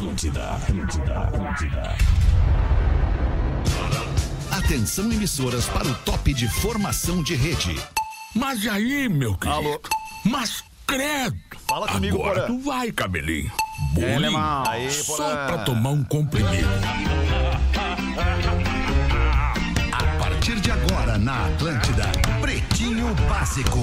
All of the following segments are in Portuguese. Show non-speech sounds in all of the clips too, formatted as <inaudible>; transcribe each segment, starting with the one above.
Atlântida, Atlântida, Atlântida. Atenção emissoras para o top de formação de rede. Mas aí, meu querido? Alô? Mas credo. Fala comigo, Agora Porã. tu vai, cabelinho. Bolinho. alemão. Aí, Só pra tomar um comprimido. A partir de agora na Atlântida, Pretinho Básico,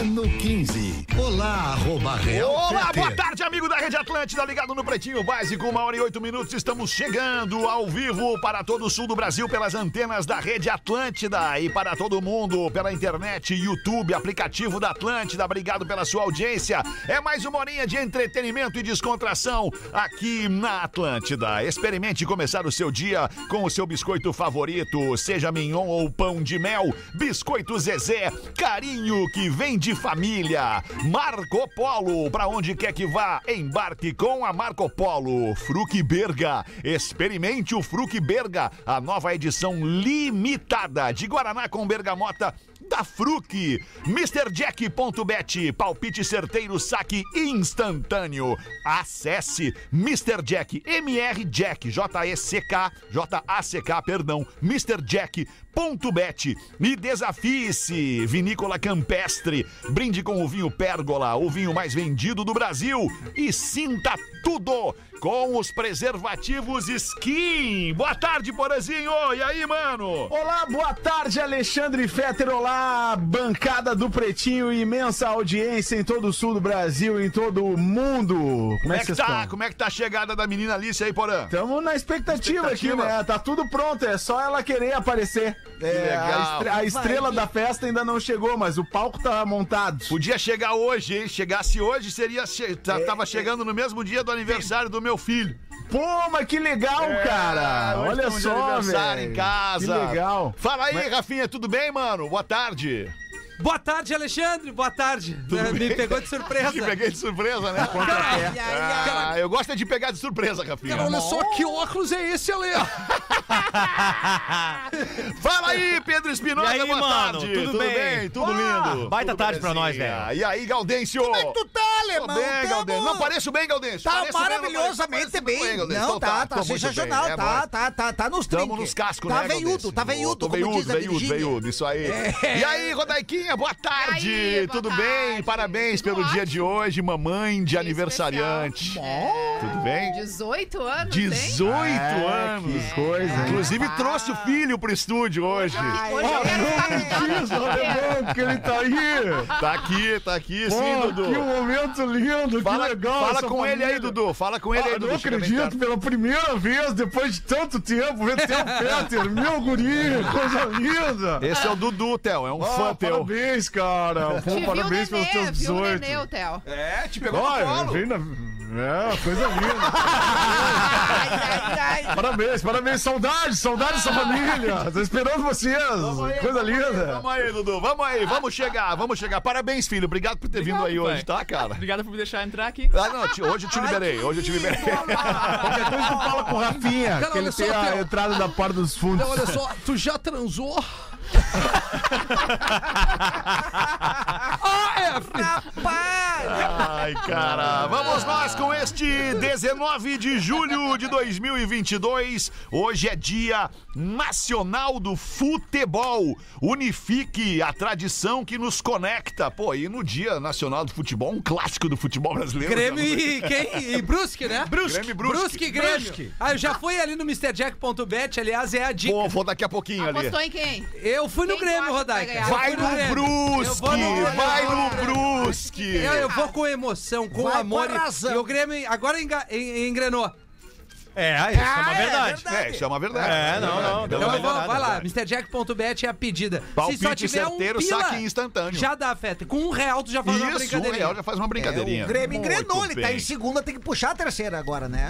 ano 15. Olá, arroba Real Olá, boa tarde, amigo da Rede Atlântida, ligado no Pretinho Básico, uma hora e oito minutos. Estamos chegando ao vivo para todo o sul do Brasil pelas antenas da Rede Atlântida e para todo mundo pela internet, YouTube, aplicativo da Atlântida. Obrigado pela sua audiência. É mais uma horinha de entretenimento e descontração aqui na Atlântida. Experimente começar o seu dia com o seu biscoito favorito, seja mignon ou pão de mel. Biscoito Zezé, carinho que vem de família. Marco Polo, para onde quer que vá, embarque com a Marco Polo. Fruc Berga, experimente o Fruc Berga, a nova edição limitada de Guaraná com bergamota da Fruc. MrJack.bet, palpite certeiro, saque instantâneo. Acesse Mr. Jack, MR Jack, J-E-C-K, J-A-C-K, perdão, MrJack.bet e desafie-se. Vinícola Campestre, brinde com o vinho Pérgola, o vinho mais vendido do Brasil e sinta tudo com os preservativos Skin. Boa tarde, Porazinho. E aí, mano? Olá, boa tarde, Alexandre Fetter. Olá, bancada do Pretinho, imensa audiência em todo o sul do Brasil, em todo o mundo. Como, Como é que vocês tá? estão? Como é que tá a chegada da menina Alice aí, Porã? Estamos na expectativa, Expectativa. aqui, né? Tá tudo pronto, é só ela querer aparecer. É. A, estre- a estrela da festa ainda não chegou, mas o palco tá montado. Podia chegar hoje, hein? Chegasse hoje, seria che- tá- tava chegando no mesmo dia do aniversário do meu filho. Pô, mas que legal, cara! É, hoje Olha só, aniversário velho. em casa. Que legal. Fala aí, Rafinha, tudo bem, mano? Boa tarde. Boa tarde, Alexandre. Boa tarde. É, Me bem? pegou de surpresa. <laughs> Te peguei de surpresa, né? <laughs> Ai, ai, ai. Ah, eu gosto é de pegar de surpresa, Rafinha. Cara, olha só que óculos é esse, Ale. <laughs> Fala aí, Pedro Espinosa, E aí, boa mano? tarde. Tudo bem? Tudo Ah, lindo? baita Tudo tarde pra nós, belezinha. velho. E aí, Gaudêncio? Como é que tu tá, alemão? bem, Tamo- Gaudêncio. Não, pareço bem, Gaudêncio. Tá Pareço bem, maravilhosamente pareço bem. Gaudêncio. Não, Então tá, tá tô muito sensacional. bem, é Tá, tá, tá, tá nos Tamo trinques. nos cascos, Tá né, veiudo, Gaudêncio? tá veiudo, Tô como veiudo, diz a veiudo, veiudo, isso aí. E aí, Rodaiquinha, boa tarde. Aí, boa Tudo tarde. bem? Parabéns Tudo pelo dia de ótimo. hoje, mamãe de Que aniversariante. especial. Tudo bem? 18 anos, hein? 18 É, anos. Que coisa, hein? Inclusive trouxe o filho pro estúdio hoje. Hoje eu quero estar que eu. ele tá aí. Tá aqui, tá aqui, sim, Pô, Dudu. que momento lindo, Fala, que legal. fala com ele aí, família. Dudu. Fala com ele Ah, aí, Dudu. não Chega bem acredito, pela primeira vez, depois de tanto tempo, ver teu <laughs> Peter, meu guri, coisa linda. Esse é o Dudu, Theo. É um Ah, fã teu. parabéns, cara. <laughs> Pô, parabéns pelos teus viu o 18. nenê, o Theo. É, te pegou no Olha, colo. vem na... É, coisa linda. Ai, ai, ai. Parabéns, parabéns. Saudade, saudade dessa família. Tô esperando vocês. Coisa linda. Vamos aí, Dudu. Vamos aí, vamos chegar, vamos chegar. Parabéns, filho. Obrigado por ter vindo aí hoje, tá, cara? Obrigado por me deixar entrar aqui. Ah, não, te- hoje eu te liberei, hoje eu te liberei. Qualquer coisa tu fala com o Rafinha, Cara, que ele olha só, tem a Theo. entrada da porta dos fundos. Então, olha só, tu já transou? Ai, cara. Vamos nós com este 19 de julho de 2022. Hoje é dia nacional do futebol. Unifique a tradição que nos conecta. Pô, e no dia nacional do futebol, um clássico do futebol brasileiro. Grêmio e quem? E Brusque, né? Brusque. Grêmio Brusque. Brusque e Grêmio. Brusque. Ah, eu já fui ali no MrJack.bet, aliás, é a dica. Pô, vou daqui a pouquinho ali. Apostou em quem? Eu fui no Quem Grêmio, acha que Rodaica. vai? Eu Vai fui no Grêmio. Eu Brusque! vou no- Vai eu no Brusque! Eu, eu vou com emoção, com Vai amor. com E, razão. e o Grêmio agora enga- en- engrenou. É, isso é uma verdade. É, isso é uma verdade. É, não, não, uma Então uma eu vou, melhorada, vai lá, verdade. MrJack.bet é a pedida. Palpite Se só tiver certeiro, um pila, saque instantâneo. já dá, Feta. Com um real tu já faz uma Isso, um brincadeirinha. real já faz uma brincadeirinha. É, o Grêmio engrenou, ele tá em segunda, tem que puxar a terceira agora, né?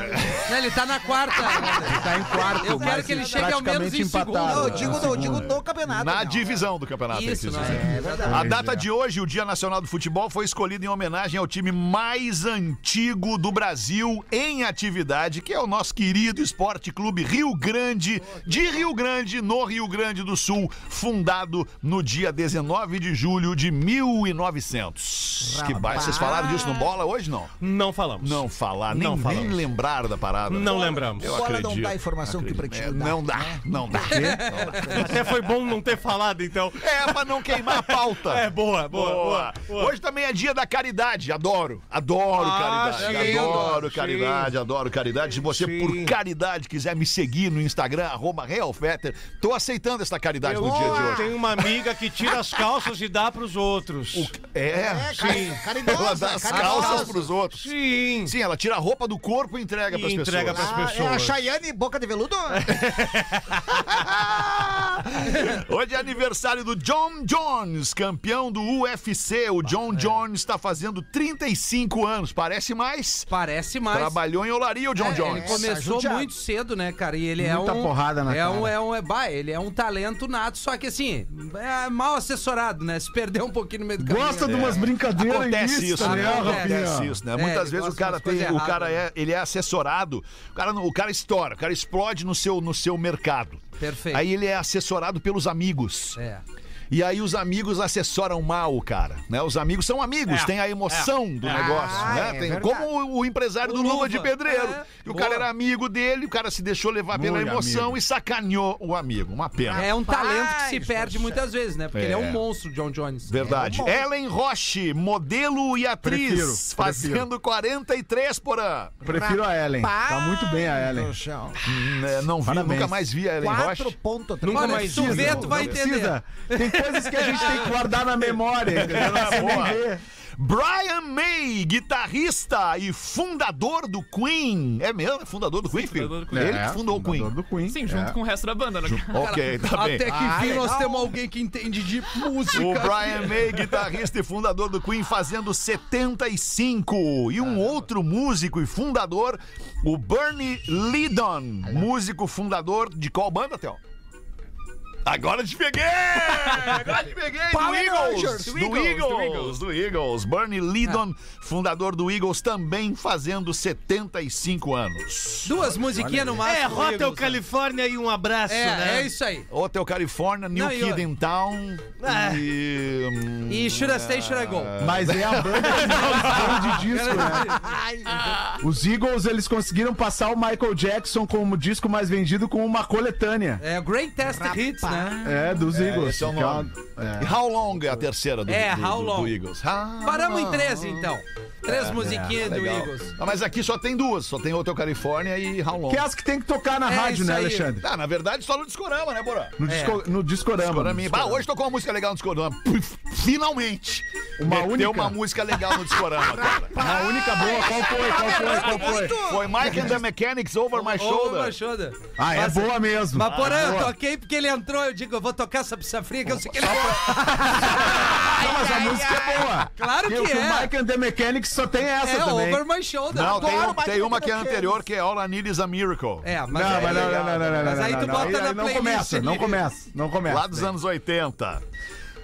Não, Ele tá na quarta. <laughs> Ele tá em quarto. Eu quero que ele chegue ao menos em. Não, eu É, digo, no, eu digo no campeonato. Na não. divisão do campeonato. Isso, é não dizer. É verdade. A data é. de hoje, o Dia Nacional do Futebol, foi escolhido em homenagem ao time mais antigo do Brasil em atividade, que é o nosso querido Esporte Clube Rio Grande, de Rio Grande, no Rio Grande do Sul, fundado no dia 19 de julho de 1900. Que baixo. Vocês falaram disso no Bola hoje, não? Não falamos. Não falar, nem, Não nem lembrar da parada. Não lembramos. Eu Bola não acredito. dá a informação que Acredito. Pretinho É, dá, Não dá, né? não dá. Até foi bom não ter falado, então. É, pra não queimar a pauta. É, boa, boa, boa. boa. Hoje também é dia da caridade. Adoro. Adoro Ah, caridade. adoro caridade, adoro caridade. Se você, Por caridade, quiser me seguir no Instagram, arroba Realfetter, tô aceitando essa caridade Eu no dia de hoje. tenho uma amiga que tira as calças e dá pros outros. É, É, sim. cari- Ela caridosa, dá as caridosa. calças pros outros. Sim. Sim, ela tira a roupa do corpo e entrega E pras entrega pessoas. pras Ah, é a pessoas. Chayane Boca de Veludo? <laughs> Hoje é aniversário do John Jones, campeão do UFC. O John Jones está fazendo 35 anos. Parece mais? Parece mais. Trabalhou em olaria o John É, Jones. Ele começou judiado. muito cedo, né, cara? E ele Muita é um. porrada na é cara. Um, é um, é, bah, ele é um talento nato, só que assim, é mal assessorado, né? Se perdeu um pouquinho no meio do caminho. Gosta de né? umas brincadeiras Acontece ilícitas, isso, né? né, Acontece? Acontece isso, né? É, Muitas ele vezes o cara tem, o cara né? é, ele é assessorado, o cara, não- o cara estoura, o cara explode no seu, no seu mercado. Perfeito. Aí ele é assessorado pelos amigos. É. E aí os amigos assessoram mal o cara, né? Os amigos são amigos, É, tem a emoção do Ah, negócio, né? é Tem como o, o empresário O do Luva Luva, de Pedreiro. é, que o boa. cara era amigo dele, o cara se deixou levar pela Muito emoção amigo. e sacaneou o amigo. Uma pena. É um talento que se perde muitas vezes, né? Porque ele é É. um monstro, John Jones. Verdade. É bom. Ellen Roche, modelo e atriz, Prefiro, fazendo 43 por ano. Prefiro a Ellen. Tá muito bem a Ellen. céu. Né, Não vi, Parabéns. nunca mais vi a Ellen Roche. 4.3. Nunca mais se tu não, vai Não entender. precisa. Tem coisas que a gente tem que guardar na memória. entendeu? Boa. ver. Brian May, guitarrista e fundador do Queen. É mesmo? É fundador do Queen, filho? fundador do Queen. Ele É, que fundou o Queen. do Queen. Sim, junto É. com o resto da banda. Né? Ok, tá bem. Até que Ah, enfim nós temos alguém que entende de música. O Brian May, guitarrista e fundador do Queen, fazendo 75. E um outro músico e fundador, o Bernie Lydon, músico fundador de qual banda, Theo? Agora te peguei! <laughs> Agora te peguei! Do Eagles! Do Do Eagles, Eagles! do Eagles. Do Eagles! Bernie Lydon, fundador do Eagles, também fazendo 75 anos. Duas musiquinhas no máximo. É, Hotel Eagles, né? Califórnia e um abraço, É, né? é isso aí. Hotel California, New Não, e Kid in Town É. e... hum, E Should I Stay, Should I Go? <laughs> Mas é a banda que mais de disco, né? Os Eagles, eles conseguiram passar o Michael Jackson como disco mais vendido com uma coletânea. É Greatest Hits, né? É, dos Eagles. esse é o é nome. é. E How Long é a terceira do, É, do, How do- Long. do Eagles. How Paramos em Long. três, então. Três musiquinhas do Legal. Eagles. Ah, mas aqui só tem duas, só tem Hotel California e How Long. Que é as que tem que tocar na É, rádio, isso né, aí. Alexandre? Ah, na verdade, só no Discorama, né, Borã? No, disco, no Discorama. Discorama. Ah, hoje tocou uma música legal no Discorama. Puf, Finalmente! Uma Meteu única? uma música legal no Discorama, cara. A única boa, qual foi? Qual foi? Qual foi? Foi Mike and the Mechanics Over My Over Shoulder. my shoulder. Ah, é Mas- boa mesmo. Mas porém, eu boa. toquei porque ele entrou, eu digo, eu vou tocar essa pizza fria que eu sei que ele Não, mas a música é boa. Claro que o é. Mike and the Mechanics só tem essa É, também. Over My Shoulder. Não, tem, um- tem uma que é anterior, que é All I Need Is a Miracle. É, mas Não, aí- mas não, não, não, não, não, Mas não, aí tu bota na aí Não playlist começa, não começa, não começa. Lá dos anos 80.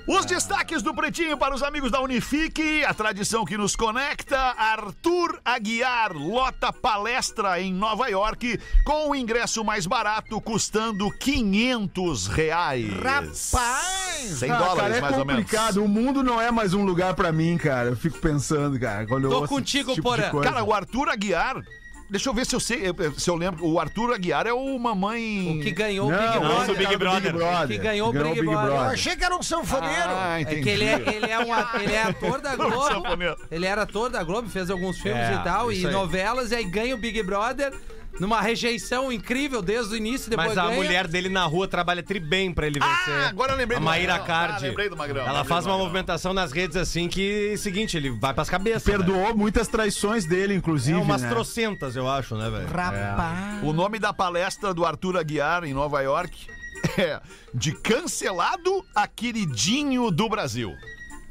Os destaques do Pretinho para os amigos da Unifique, a tradição que nos conecta. Arthur Aguiar lota palestra em Nova York com o ingresso mais barato custando 500 reais. Rapaz! 100 Ah, dólares, cara, é mais ou menos. complicado. O mundo não é mais um lugar pra mim, cara. Eu fico pensando, cara. Quando eu Tô ouço contigo, tipo Porã. Cara, o Arthur Aguiar. Deixa eu ver se eu sei, se eu lembro. O Arthur Aguiar é o mamãe. O que ganhou Não, o Big Brother. é o Big Brother. Que ganhou o Big Brother. Eu achei que era um sanfoneiro. Ah, É entendi. que ele é, ele, é um, ele é ator da <laughs> Globo. Ele era ator da Globo, fez alguns filmes É, e tal, e aí. novelas, e aí ganha o Big Brother numa rejeição incrível desde o início, depois Mas a ganha. mulher dele na rua trabalha tri bem pra ele vencer. Ah, agora eu lembrei A do Maíra Magrão. Cardi. Ah, lembrei do Magrão, Ela lembrei faz do uma Magrão. movimentação nas redes assim que, seguinte, ele vai pras cabeças. né? Perdoou muitas traições dele, É inclusive. umas né? trocentas, eu acho, né, velho? Rapaz. O nome da palestra do Arthur Aguiar em Nova York <laughs> é De Cancelado a Queridinho do Brasil.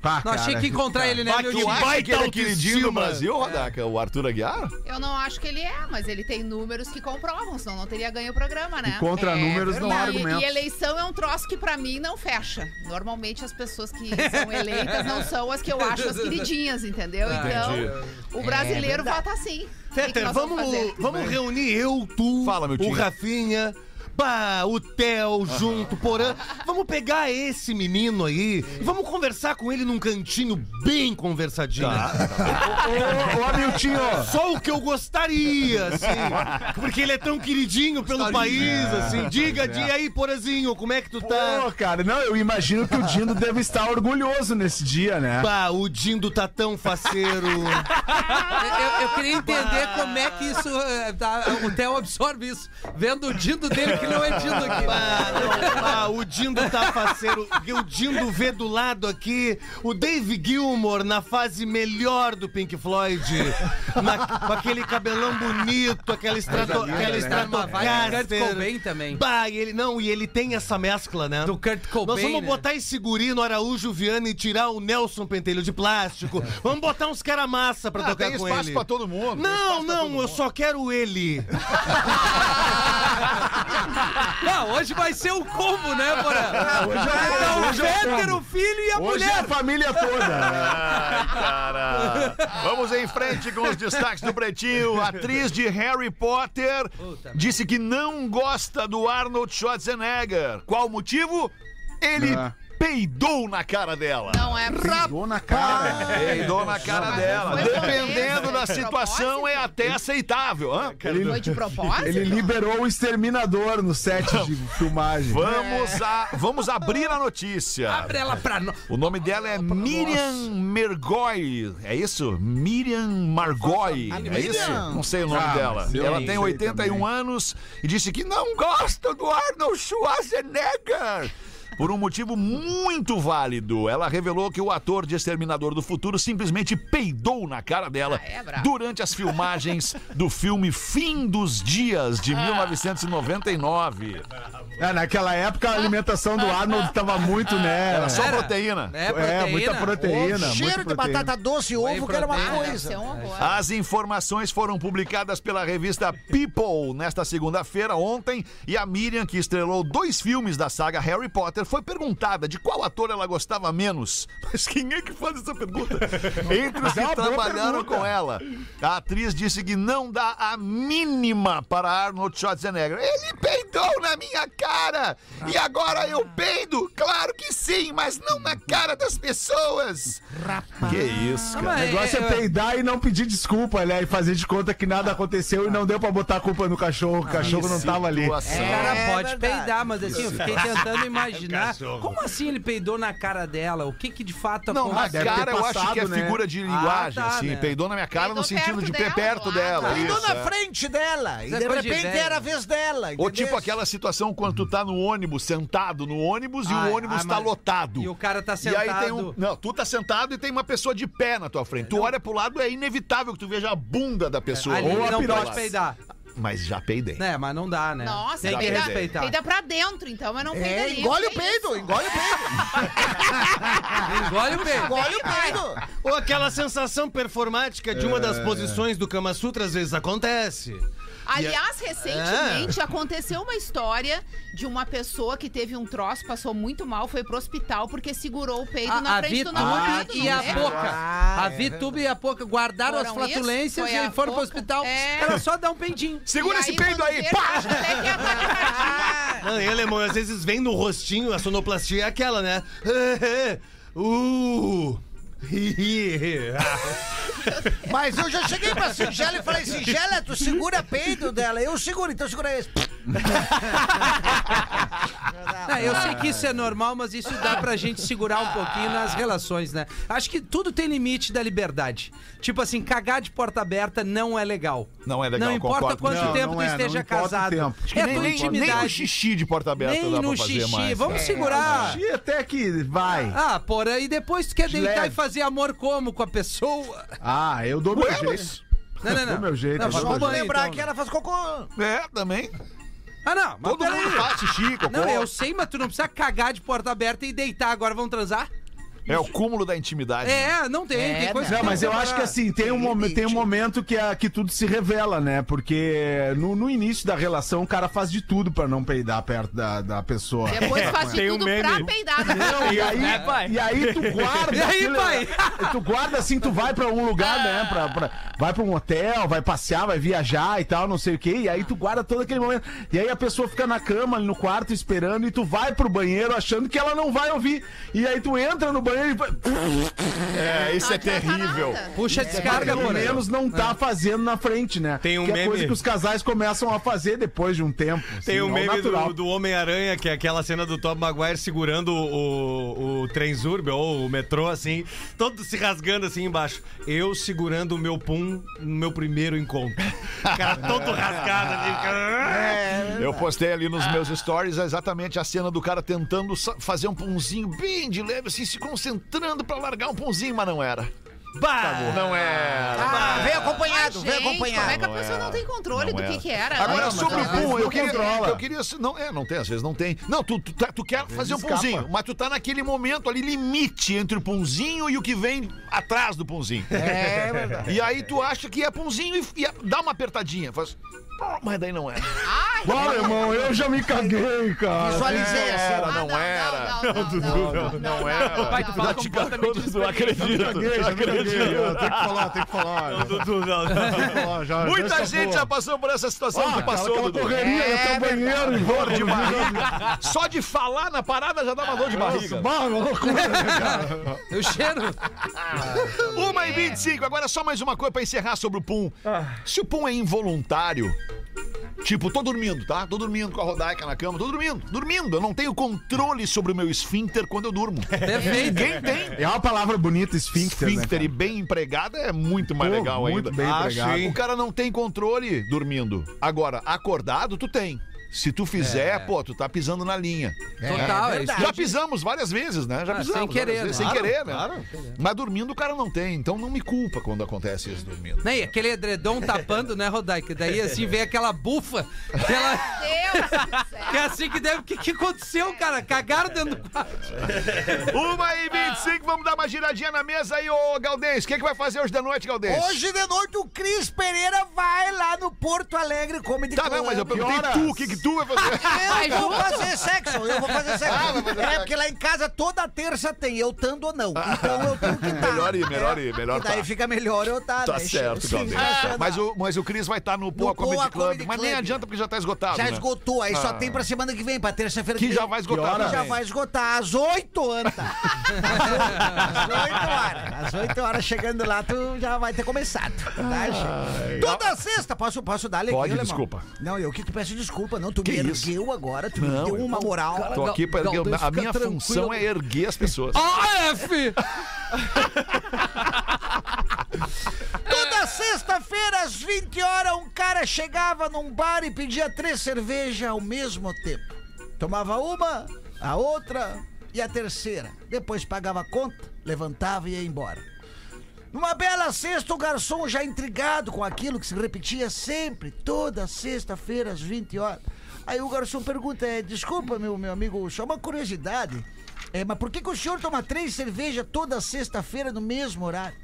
Pá, Não achei cara, que encontrar ele, né, Bah, meu que baita que ele é queridinho do. Brasil, Rodaca? O Arthur Aguiar? Eu não acho que ele é, mas ele tem números que comprovam, senão não teria ganho o programa, né? E contra números não há E- argumentos. E eleição é um troço que pra mim não fecha. Normalmente as pessoas que são eleitas não são as que eu acho as queridinhas, entendeu? Então, o brasileiro vota assim. Fetter, nós vamos, fazer? vamos reunir eu, tu, Fala, meu o. Rafinha, bah, o Theo junto, Porã. Vamos pegar esse menino aí e vamos conversar com ele num cantinho bem conversadinho. Ô, ô, Amiltinho, Só o que eu gostaria, assim. Porque ele é tão queridinho pelo país, assim. Diga, diga aí, Porazinho, como é que tu tá? Pô, cara, não, eu imagino que o Dindo deve estar orgulhoso nesse dia, né? Bah, o Dindo tá tão faceiro. <laughs> Eu, eu queria entender como é que isso. eh, tá, o Theo absorve isso. Vendo o dindo dele que não é dindo aqui. Ah, não, ah, o Dindo tá faceiro. O Dindo vê do lado aqui o Dave Gilmore na fase melhor do Pink Floyd. Na- com aquele cabelão bonito, aquela, estrato, aquela do Kurt. Cobain também. Bah, e ele, não, e ele tem essa mescla, né? Do Kurt Cobain, Nós vamos né? botar esse guri no Araújo Viana e tirar o Nelson Pentelho de plástico. <laughs> Vamos botar uns cara massa pra Ah, tocar tem com espaço ele. pra todo mundo. tem Não, espaço pra todo não, eu mundo. só quero ele. <laughs> <laughs> Não, hoje vai ser o combo, né, Porã? Hoje é, o hoje é o Peter, combo. o filho e a Hoje é mulher. a família toda. <laughs> Ai, cara. Vamos em frente com os destaques do Pretinho. A atriz de Harry Potter disse que não gosta do Arnold Schwarzenegger. Qual o motivo? Ele Ah. Peidou na cara dela. Não é Pegou na cara. Peidou na cara dela. foi Dependendo da de situação, propósito? é até aceitável. hã? Foi de <laughs> propósito? Ele liberou o exterminador no set de filmagem. Vamos, a, vamos abrir a notícia. Abre ela pra nós. O nome dela é Miriam Mergoy. É isso? Miriam Margoy. É isso? Não sei o nome Ah, dela. Ela tem sei 81 também. anos e disse que não gosta do Arnold Schwarzenegger. Por um motivo muito válido. Ela revelou que o ator de Exterminador do Futuro simplesmente peidou na cara dela Ah, é durante as filmagens do filme Fim dos Dias de 1999. É, naquela época a alimentação do Arnold tava muito, né? Era só Era. proteína. É, É, proteína. muita proteína. Cheiro muita de proteína. batata doce e ovo, que era uma. Ah, coisa. um horror. As informações foram publicadas pela revista People nesta segunda-feira, ontem, e a Miriam, que estrelou dois filmes da saga Harry Potter, foi perguntada de qual ator ela gostava menos. <laughs> Mas quem é que faz essa pergunta? Entre os é que trabalharam com ela. A atriz disse que não dá a mínima para Arnold Schwarzenegger. Ele peidou na minha cara! E agora eu peido? Claro que sim, mas não na cara das pessoas! Que isso, cara. O negócio é, é- peidar e não pedir desculpa, né? E fazer de conta que nada aconteceu e não deu pra botar a culpa no cachorro. O cachorro não tava ali. O cara É pode peidar, mas assim, eu fiquei tentando imaginar. Como assim ele peidou na cara dela? O que que de fato Não, na cara eu acho que é né? figura de linguagem, tá, assim. né? Peidou na minha cara no sentido de pé perto claro. dela. Peidou isso, na é. frente dela. E Isso é de repente era a vez dela. Ou tipo aquela situação quando tu tá no ônibus, sentado no ônibus e Ah, o ônibus ah, tá mas- lotado. E o cara tá E aí tem um. sentado. Não, tu tá sentado e tem uma pessoa de pé na tua frente. Tu olha pro lado, é inevitável que tu veja a bunda da pessoa. Ou a não pode peidar. Mas já peidei. É, mas não dá, né? Nossa, Tem que peida, respeitar. peida pra dentro, então, mas não peida É, engole o peido, engole o peido. Engole o peido. Engole o peido. Ou aquela sensação performática de uma das É. posições do Kama Sutra às vezes acontece. Aliás, recentemente aconteceu uma história de uma pessoa que teve um troço, passou muito mal, foi pro hospital porque segurou o peido na A, a frente do Vitube namorado. e a lembra? boca. Ah, a é Vitube e a boca guardaram as Foram flatulências isso? Foi e a foram pro hospital. É. Era só dar um peidinho. Segura E esse peido quando aí, pá! é <laughs> Não, e alemão, às vezes vem no rostinho, a sonoplastia é aquela, né? <laughs> uh! <laughs> Mas eu já cheguei pra Singela e falei, Singela, tu segura peido dela. Eu seguro, então segura esse. <laughs> Não, eu sei que isso é normal, mas isso dá pra gente segurar um pouquinho nas relações, né? Acho que tudo tem limite da liberdade. Tipo assim, cagar de porta aberta não é legal. Não é legal, Não importa concordo quanto contigo. tempo Não, tu não é, não esteja casado. tempo. É nem, tua nem, nem o intimidade. xixi de porta aberta Nem dá no pra fazer xixi. mais. Vamos É. segurar. E até que vai. Ah, porra, e depois tu quer De deitar leve. e fazer amor como com a pessoa? Ah, eu dou meu jeito. Não, não, <laughs> não. Do meu jeito, Não, eu vai dou meu lembrar então. que ela faz cocô. É, também. Ah, não, mas Todo mundo faz xixi, cocô. Não, eu sei, mas tu não precisa cagar de porta aberta e deitar. Agora vamos transar? É o cúmulo da intimidade. né? É, não tem, É, tem coisa Não, que mas eu acho que assim, tem um, momen- tem um momento que, a, que tudo se revela, né? Porque no, no início da relação o cara faz de tudo pra não peidar perto da, da pessoa. Depois faz de Tem um tudo meme. pra peidar. né? Não, e aí, e aí tu guarda. <laughs> E aí, aquilo- pai? Tu guarda assim, tu vai pra um lugar, né? Pra, pra- vai pra um hotel, vai passear, vai viajar e tal, não sei o quê. E aí tu guarda todo aquele momento. E aí a pessoa fica na cama, ali no quarto, esperando, e tu vai pro banheiro achando que ela não vai ouvir. E aí tu entra no banheiro e vai. É, isso é terrível. Puxa a descarga, Pelo por menos não tá fazendo na frente, né? Tem um que é meme- coisa que os casais começam a fazer depois de um tempo. Tem assim, o ao meme natural. do, do Homem-Aranha, que é aquela cena do Tom Maguire segurando o, o, o ou o metrô, assim, todo se rasgando assim embaixo. Eu segurando o meu pum no meu primeiro encontro. O cara todo rasgado ali. cara- Eu postei ali nos meus stories exatamente a cena do cara tentando sa- fazer um punzinho bem de leve, assim, se concentrando pra largar um punzinho, mas não era. Bah! Não era. Ah, Ai, acompanhado, vem gente, acompanhado. Como é que a Não pessoa era. não tem controle Não do era. que que era? Agora, sobre o às vezes pum, eu não queria, controla. eu queria. Não, é, não tem, às vezes não tem. Não, tu, tu, tá- tu quer fazer um escapa. punzinho, mas tu tá naquele momento ali, limite entre o punzinho e o que vem atrás do punzinho. É verdade. E aí tu acha que é punzinho e, e dá uma apertadinha. Faz. "Ah", Mas daí não é. Olha, irmão, eu já me caguei, cara. Visualizei a Era, cena. não era. Não, não, não, não, não, Não era. Pai, tu fala completamente Não diferente. acredito. Caguei. Tem que falar, tem que falar. Dudu, não, Muita gente já passou por essa situação Ah, que passou, Dudu. correria, até o banheiro, e Dor de barriga. Só de falar na parada já dá uma dor de barriga. Loucura, né, <laughs> cheiro. Uma e 25. Agora só mais uma coisa pra encerrar sobre o Pum. Se o Pum é involuntário, tipo, tô dormindo, tá? Tô dormindo com a Rodaica na cama, tô dormindo, dormindo. Eu não tenho controle sobre o meu esfíncter quando eu durmo. <laughs> Perfeito. Ninguém tem. É uma palavra bonita, esfíncter, né, Esfíncter cara? e bem empregada é muito mais Pô, legal muito ainda. bem Acho, empregado. O cara não tem controle dormindo. Agora, acordado, tu tem. Se tu fizer, pô, tu tá pisando na linha. Total, é isso. Já pisamos várias vezes, né? Já Ah, pisamos. sem querer, vezes, né? Sem Claro, querer, né? Mas dormindo o cara não tem. Então não me culpa quando acontece isso dormindo. Né, e aquele edredom tapando, né, Rodaica? Daí assim vem aquela bufa. Aquela... Deus do céu. <laughs> Que é assim que deve. O que, que aconteceu, cara? Cagaram dentro do quarto. Uma e 25, vamos dar uma giradinha na mesa aí, ô Galdês. O que, que vai fazer hoje de noite, Galdês? Hoje de noite o Cris Pereira vai lá no Porto Alegre Comedy Tá, Club. não, mas eu perguntei tu, o que, que tu vai <laughs> fazer? Eu vou fazer sexo, eu vou fazer sexo. é porque lá em casa toda terça tem, eu tando ou não. Então eu tenho que estar. <laughs> Melhor ir, melhor ir, melhor E daí tá. fica melhor eu estar. Tá né? certo, Sim, Galdês. sensacional. Mas o, mas o Cris vai estar no Poa Comedy Poa Club. Comedy Mas nem Club. adianta porque já tá esgotado. Já né? esgotou, aí só Ah. tem pra semana que vem, pra terça-feira Que vem. já vai esgotar Que. Já vai esgotar, às 8 horas. tá? <laughs> Às 8 horas. Às 8 horas chegando lá, tu já vai ter começado. Tá, gente? Toda sexta, posso, posso dar alegria, Pode, alemão? desculpa. Não, eu que te peço desculpa, não. Tu Que me isso? ergueu agora, tu Não, me deu uma moral. Tô aqui pra erguer. A minha tranquilo. função é erguer as pessoas. <laughs> AF! Toda sexta-feira, às 20 horas, um cara chegava num bar e pedia três cervejas ao mesmo tempo. Tomava uma, a outra e a terceira. Depois pagava a conta, levantava e ia embora. Numa bela sexta, o garçom já intrigado com aquilo que se repetia sempre, toda sexta-feira, às 20 horas. Aí o garçom pergunta: é, desculpa, meu, meu amigo, só uma curiosidade. É, mas por que, que o senhor toma três cervejas toda sexta-feira no mesmo horário?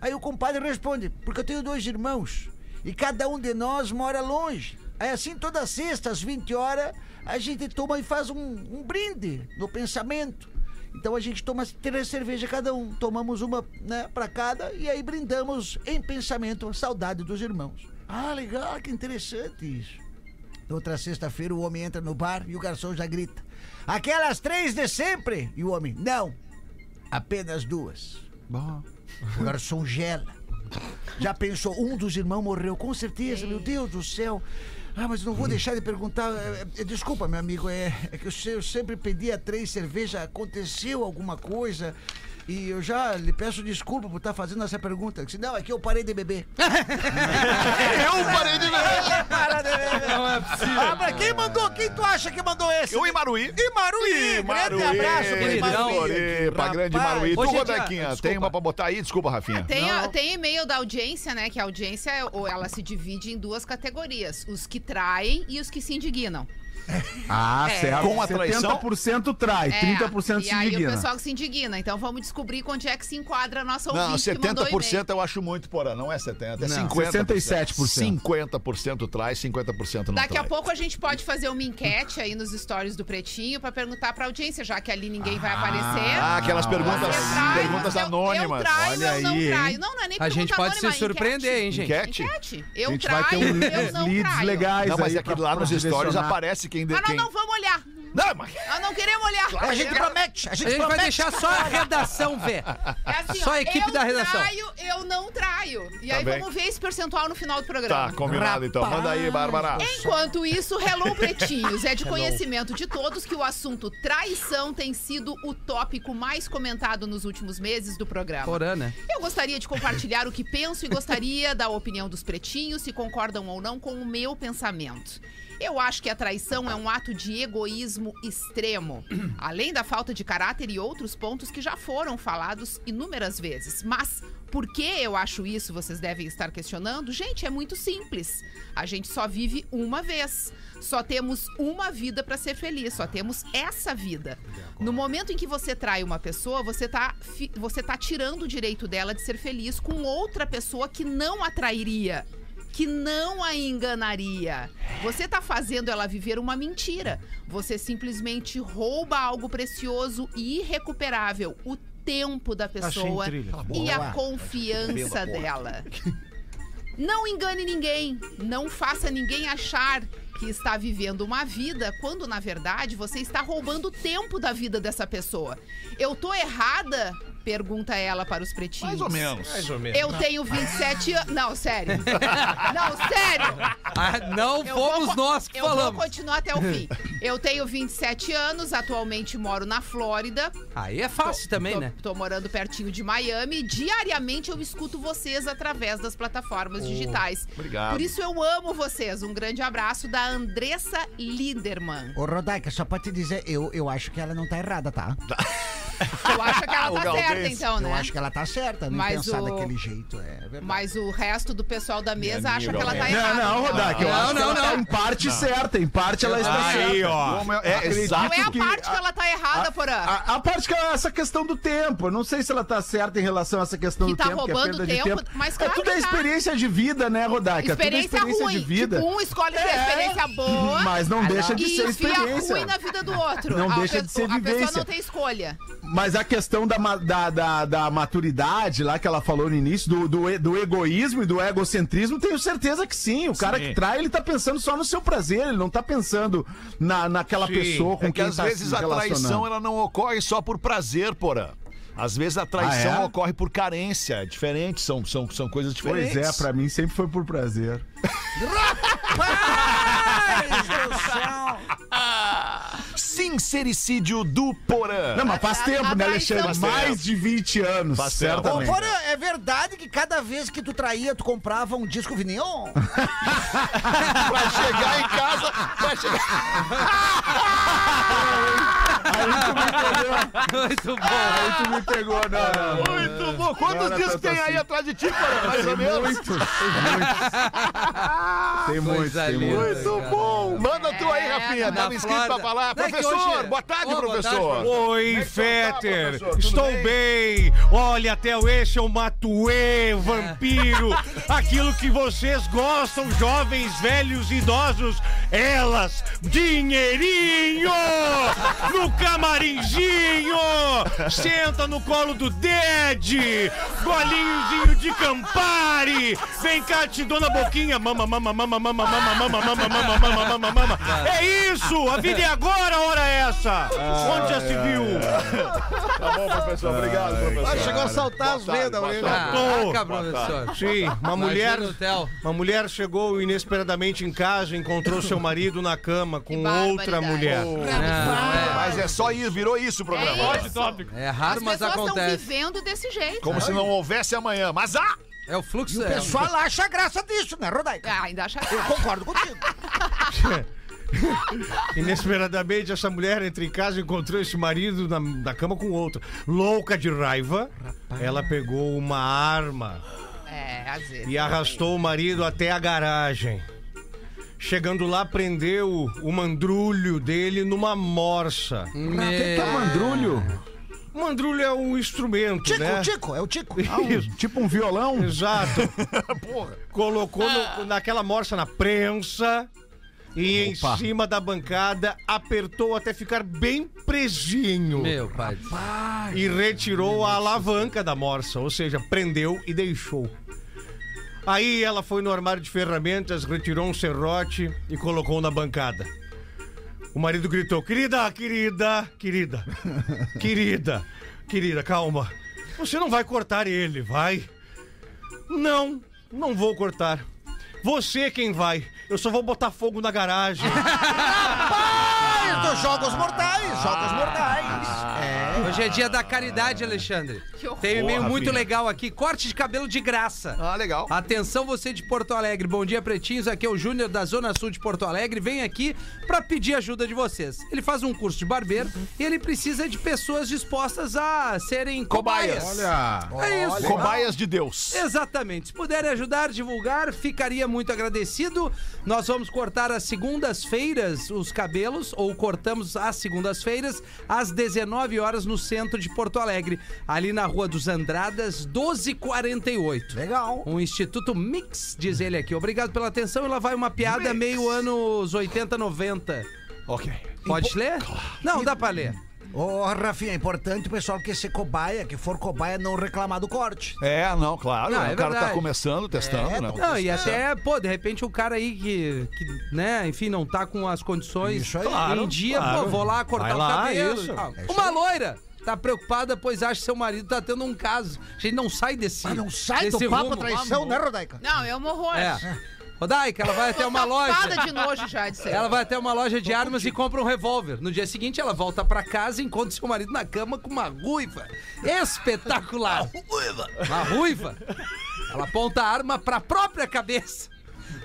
Aí o compadre responde: Porque eu tenho dois irmãos e cada um de nós mora longe. Aí assim, toda sexta, às 20 horas, a gente toma e faz um, um brinde no pensamento. Então a gente toma três cervejas cada um, tomamos uma né, para cada e aí brindamos em pensamento a saudade dos irmãos. Ah, legal, que interessante isso. Outra sexta-feira o homem entra no bar e o garçom já grita: Aquelas três de sempre! E o homem: Não, apenas duas. O garçom gela. Já pensou, um dos irmãos morreu, com certeza, meu Deus do céu. Ah, mas não vou deixar de perguntar. é, é, desculpa, meu amigo, é, é que eu, se- eu sempre pedia três cervejas, aconteceu alguma coisa? E eu já lhe peço desculpa por estar fazendo essa pergunta. Eu disse, Não, é que eu parei de beber. <laughs> Eu parei de ver. Para de beber. Não é Ah, mas quem mandou? Quem tu acha que mandou esse? O Imaruí. Imaruí. Grande abraço pro. Imaruí. Pra grande. Maruí. Tu, é Rodequinha, tem uma pra botar aí? Desculpa, Rafinha. Tem, a- tem e-mail da audiência, né? Que a audiência, ou ela se divide em duas categorias. Os que traem e os que se indignam. Ah, É. certo. Com a traição? 70% trai, É, 30% e se aí indigna. o pessoal que se indigna. Então vamos descobrir onde é que se enquadra a nossa Não, ouvinte que mandou 70% eu acho muito, porra. Não é 70%, é Não, 50%. 67%. 50% traz, 50% não Daqui a pouco a gente pode fazer uma enquete aí nos stories do Pretinho pra perguntar pra audiência, já que ali ninguém vai aparecer. Ah, aquelas perguntas, Você trai, perguntas eu- anônimas. Eu traio, Olha eu não aí, traio. hein? Não, não é nem A gente pode se anônima, surpreender, hein, gente? Enquete? Enquete. A Eu gente vai traio, ter um, eu não leads traio. legais Não, mas aí é pra- lá nos stories aparece quem... Ah, não, quem... não, vamos olhar. Não, mas... Nós não queremos olhar. A gente promete. A A gente, gente vai deixar só a redação ver. É assim, Só a equipe eu da redação. traio, eu não traio. E Tá aí bem. vamos ver esse percentual no final do programa. Tá, combinado então. Manda aí, Bárbara. Enquanto isso, Hello <laughs> Pretinhos. É de conhecimento de todos que o assunto traição tem sido o tópico mais comentado nos últimos meses do programa. Porã, né? Eu gostaria de compartilhar o que penso e gostaria da opinião dos pretinhos, se concordam ou não com o meu pensamento. Eu acho que a traição é um ato de egoísmo extremo, <clears throat> além da falta de caráter e outros pontos que já foram falados inúmeras vezes. Mas por que eu acho isso, vocês devem estar questionando? Gente, é muito simples. A gente só vive uma vez. Só temos uma vida para ser feliz, só temos essa vida. No momento em que você trai uma pessoa, você tá, você tá tirando o direito dela de ser feliz com outra pessoa que não a trairia que não a enganaria. Você tá fazendo ela viver uma mentira. Você simplesmente rouba algo precioso e irrecuperável, o tempo da pessoa e a confiança dela. Não engane ninguém, não faça ninguém achar que está vivendo uma vida quando na verdade você está roubando o tempo da vida dessa pessoa. Eu tô errada? Pergunta ela para os pretinhos. Mais ou menos. Eu tenho 27 anos. Não, sério. Não, sério. Ah, não Eu fomos vou- nós que eu vou falamos. continuar até o fim. Eu tenho 27 anos, atualmente moro na Flórida. Aí é fácil também, tô, né? Tô morando pertinho de Miami. Diariamente eu escuto vocês através das plataformas digitais. obrigado. Por isso eu amo vocês. Um grande abraço da Andressa Linderman. Ô, Rodaica, só pra te dizer, eu, eu acho que ela não tá errada, tá? Eu acho que ela <laughs> tá certa, então, Eu né? acho que ela tá certa, não Mas pensar o- daquele jeito, é verdade. Mas o resto do pessoal da mesa acha que ela tá. Não, errada. não, então. Rodak, eu Não, acho que não, ela tá não. em parte certa, em parte ela está Aí, certa. ó. Como é, é. Qual é a que- parte que ela tá errada, Porã? A, a parte que é essa questão do tempo. Eu não sei se ela tá certa em relação a essa questão Que do tá tempo, que é roubando perda de tempo, tempo. mas é claro tudo que a tá. experiência de vida, né, Rodaica? Tudo a Experiência experiência ruim. de vida. Tipo, um escolhe ter É. experiência boa. Mas não deixa de ser experiência. ruim na vida do outro. Não a deixa de ser A pessoa vivência. não tem escolha. Mas a questão da, da, da, da maturidade lá que ela falou no início, do, do, do egoísmo e do egocentrismo, tenho certeza que sim. O cara que trai, ele tá pensando só no seu prazer, ele não tá pensando na, naquela pessoa com É que quem às tá vezes se a traição ela não ocorre só por prazer, porã. Às vezes a traição Ah, é? ocorre por carência. É diferente, são, são, são coisas diferentes. Pois é, pra mim sempre foi por prazer. <laughs> Sincericídio do Porã. Não, mas faz A- tempo, a né, Alexandre? Faz tempo. Mais de 20 anos, Faz tempo. Ô. Porã, é verdade que cada vez que tu traía, tu comprava um disco vinil? <laughs> Pra chegar em casa. Pra chegar... Muito bom. Aí tu me pegou, não, não. Muito bom. Quantos Não era discos tanto tem aí assim. atrás de ti, Porã? Mais ou menos. Muitos, tem muitos. Tem muitos, tem muitos. Muito bom. Tu aí, É, Rafinha. na Tava inscrito pra Flórida. falar. Não, é Professor, hoje- boa tarde, Ô, boa tarde, professor. professor. Oi, é tá, Fetter. professor? Tudo Estou bem? bem? Olha, Theo, esse é o Matuê, vampiro. Aquilo que vocês gostam, jovens, velhos, idosos. Elas, dinheirinho! No camarinzinho! Senta no colo do Ded! Golinhozinho de Campari! Vem cá, te dou na boquinha. Mama, mama, mama, mama, mama, mama, mama, mama, mama, mama, mama. É isso! A vida é agora, a hora é essa! Onde já se viu? Tá bom, professor. Obrigado, professor. chegou a saltar as vendas, né? tarde. Caraca, professor. Sim, uma mulher, uma mulher chegou inesperadamente em casa, encontrou seu marido na cama com outra mulher. Não, Mas é só isso, virou isso o programa. É isso. é, é raro, As mas pessoas estão acontece. vivendo desse jeito. Como se não houvesse amanhã. Mas ah! É o fluxo. E o é- pessoal acha graça disso, né, Rodaica? Ah, ainda acha Eu concordo contigo. <laughs> <laughs> Inesperadamente, essa mulher entra em casa e encontrou esse marido na, na cama com outro. Louca de raiva, ela pegou uma arma É, às vezes. e arrastou o marido até a garagem. Chegando lá, prendeu o mandrulho dele numa morsa. O que, é mandrulho? O mandrulho é um instrumento, Tico, né? Tico, é o Tico. <laughs> Isso. Tipo um violão? Exato. <laughs> Colocou no- naquela morsa na prensa e Opa. em cima da bancada apertou até ficar bem presinho. Meu pai. E retirou a alavanca da morsa, ou seja, prendeu e deixou. Aí ela foi no armário de ferramentas, retirou um serrote e colocou na bancada. O marido gritou: Querida, querida, querida, <laughs> querida, querida, calma. Você não vai cortar ele, vai? Não, não vou cortar. Você quem vai. Eu só vou botar fogo na garagem. <laughs> <laughs> Rapaz, Jogos Mortais, Jogos Mortais. É. Hoje é dia da caridade, Alexandre. Que horror. Tem um e-mail Porra, muito filha. legal aqui. Corte de cabelo de graça. Ah, legal. Atenção você de Porto Alegre. Bom dia, pretinhos. Aqui é o Júnior da Zona Sul de Porto Alegre. Vem aqui pra pedir ajuda de vocês. Ele faz um curso de barbeiro e ele precisa de pessoas dispostas a serem cobaias. Cobaias. Olha. É isso. Cobaias de Deus. Exatamente. Se puderem ajudar a divulgar, ficaria muito agradecido. Nós vamos cortar às segundas-feiras os cabelos, ou cortamos às segundas-feiras, às 19 horas no centro de Porto Alegre, ali na Rua dos Andradas, 1248. Legal. Um Instituto Mix, diz ele aqui. Obrigado pela atenção. E lá vai uma piada meio anos 80, 90. Ok. Pode ler? Não, dá pra ler. Ô, Rafinha, é importante o pessoal que ser cobaia, que for cobaia, não reclamar do corte. É, não, claro. Não, o é cara tá verdade. começando, testando, É, né? tô- Não, e até, pô, de repente o cara aí que, que, né, enfim, não tá com as condições Isso aí. Claro, em dia, claro. pô, vou lá cortar Vai o lá, cabelo. isso. Ah, É isso uma loira tá preocupada, pois acha que seu marido tá tendo um caso. A gente não sai desse Mas não sai do desse papo rumo. traição, né, Rodaica? Não, eu morro hoje. É. Rodaica, ela vai até uma loja. De nojo já disso aí. Ela vai até uma loja de armas e compra um revólver. No dia seguinte, ela volta pra casa e encontra seu marido na cama com uma ruiva espetacular. <laughs> Uma ruiva. Ela aponta a arma pra própria cabeça.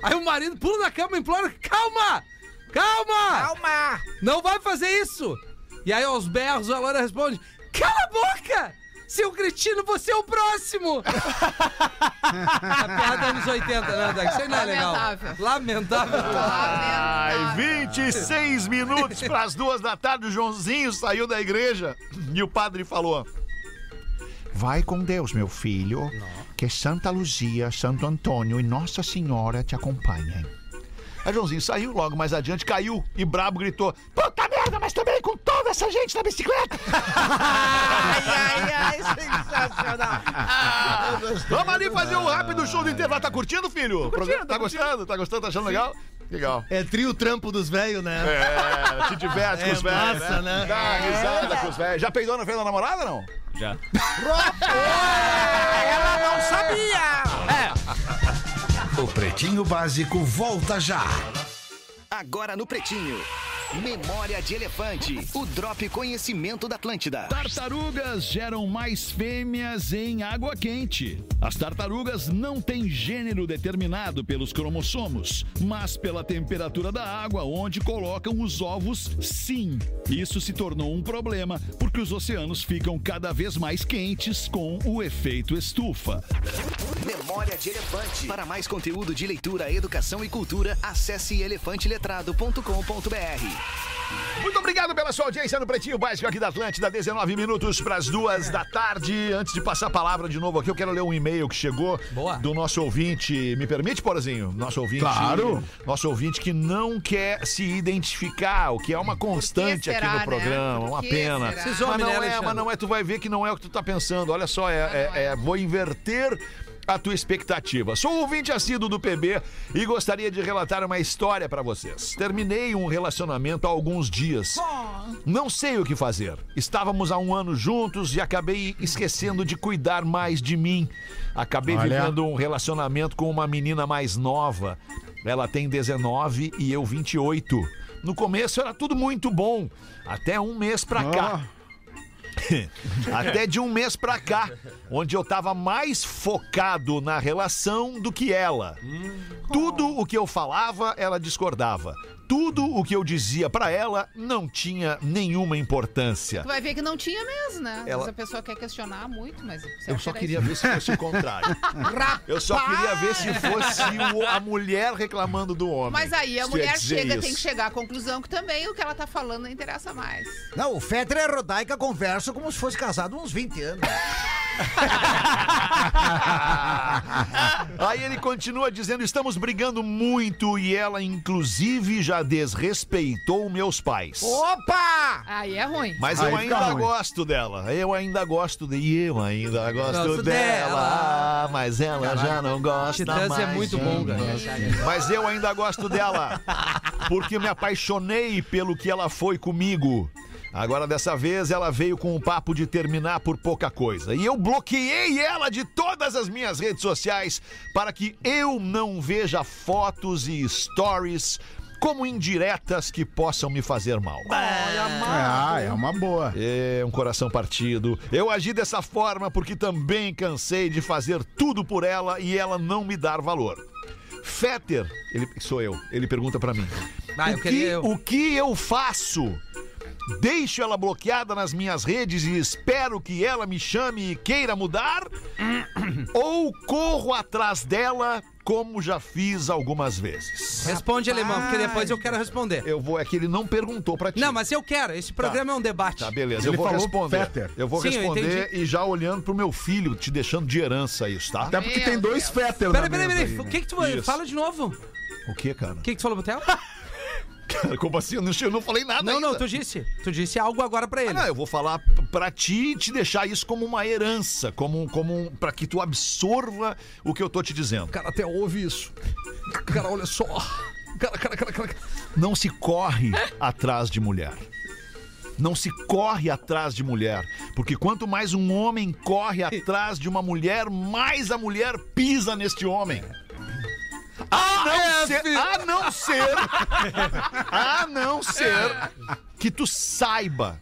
Aí o marido pula na cama e implora: Calma! Calma! Calma! Não vai fazer isso! E aí, aos berros, a loira responde: Cala a boca! Seu cretino, você é o próximo! <laughs> a piada anos 80, né, Dag? Isso aí não é legal. Lamentável. Lamentável. Ai, Lamentável. 26 minutos para as duas da tarde, o Joãozinho saiu da igreja e o padre falou: Vai com Deus, meu filho, que Santa Luzia, Santo Antônio e Nossa Senhora te acompanhem. Aí Joãozinho saiu, logo mais adiante caiu e brabo gritou: Puta merda, mas também com toda essa gente na bicicleta! Ai, ai, ai, sensacional. Vamos ali fazer um rápido show do intervalo. Tá curtindo, filho? Programa- tá gostando? Tá gostando? Tá achando legal? Legal. É trio trampo dos velhos, né? É, te diverte com É os velhos, massa, né? Dá risada com os velhos. Já peidou na frente da namorada, não? Ela não sabia! O Pretinho Básico volta já. Agora no Pretinho. Memória de Elefante. O Drop Conhecimento da Atlântida. Tartarugas geram mais fêmeas em água quente. As tartarugas não têm gênero determinado pelos cromossomos, mas pela temperatura da água onde colocam os ovos, sim. Isso se tornou um problema porque os oceanos ficam cada vez mais quentes com o efeito estufa. Memória de Elefante. Para mais conteúdo de leitura, educação e cultura, acesse elefanteletrado.com.br. Muito obrigado pela sua audiência no Pretinho Básico aqui da Atlântida, 19 minutos para as duas da tarde. Antes de passar a palavra de novo aqui, eu quero ler um e-mail que chegou Boa. do nosso ouvinte. Me permite, Porazinho? Nosso ouvinte. Claro. Nosso ouvinte que não quer se identificar, o que é uma constante aqui será, no né? programa. Por Uma pena. será? Mas não né, é, mas não é, tu vai ver que não é o que tu tá pensando. Olha só, é, é- é- vou inverter a tua expectativa. Sou ouvinte assíduo do PB e gostaria de relatar uma história pra vocês. Terminei um relacionamento há alguns dias. Não sei o que fazer. Estávamos há um ano juntos e acabei esquecendo de cuidar mais de mim. Acabei Olha. vivendo um relacionamento com uma menina mais nova. Ela tem 19 e eu 28. No começo era tudo muito bom, até um mês pra cá. Ah, <laughs> Até de um mês pra cá, onde eu tava mais focado na relação do que ela. Tudo o que eu falava, ela discordava. Tudo o que eu dizia pra ela não tinha nenhuma importância. Tu vai ver que não tinha mesmo, né? Ela- a pessoa quer questionar muito, mas... você Eu só queria isso? ver se fosse o contrário. Eu só queria ver se fosse o- a mulher reclamando do homem. Mas aí a mulher chega, isso. tem que chegar à conclusão que também o que ela tá falando não interessa mais. Não, o Fetter e a Rodaica conversam como se fosse casado há uns 20 anos. <laughs> Aí ele continua dizendo: estamos brigando muito e ela, inclusive, já desrespeitou meus pais. Opa! Aí é ruim. Mas Aí eu fica ainda ruim. gosto dela. Eu ainda gosto de. e Eu ainda gosto, Gosto dela. dela. Mas ela já não gosta Titãs mais. é muito bom, cara. Mas eu ainda gosto dela. Porque me apaixonei pelo que ela foi comigo. Agora, dessa vez, ela veio com o papo de terminar por pouca coisa. E eu bloqueei ela de todas as minhas redes sociais para que eu não veja fotos e stories como indiretas que possam me fazer mal. Ah, é uma boa. É, um coração partido. Eu agi dessa forma porque também cansei de fazer tudo por ela e ela não me dar valor. Fetter, ele sou eu, ele pergunta pra mim. Ah, o, que, eu. o que eu faço? Deixo ela bloqueada nas minhas redes e espero que ela me chame e queira mudar? <coughs> Ou corro atrás dela como já fiz algumas vezes? Responde, alemão, porque depois eu quero responder. Eu vou, é que ele não perguntou pra ti. Não, mas eu quero. Esse programa é um debate. Tá, beleza. Ele eu vou falou responder. Fetter. Eu vou Sim, eu responder e já olhando pro meu filho, te deixando de herança isso, tá? Até porque Meu tem dois. Fetter Peraí, peraí, peraí. aí, O né? que que tu... Isso. Fala de novo. O O que, cara? que que tu falou pro Theo? <laughs> Cara, como assim? Eu não, eu não falei nada Não, ainda. não, tu disse. Tu disse algo agora pra Ah, ele. não, eu vou falar pra ti e te deixar isso como uma herança, como, um- como pra que tu absorva o que eu tô te dizendo. Cara, até ouve isso. Cara, olha só. Cara, cara, cara, cara. Não se corre atrás de mulher. Não se corre atrás de mulher. Porque quanto mais um homem corre atrás de uma mulher, mais a mulher pisa neste homem. A não ser, a não ser, a não ser que tu saiba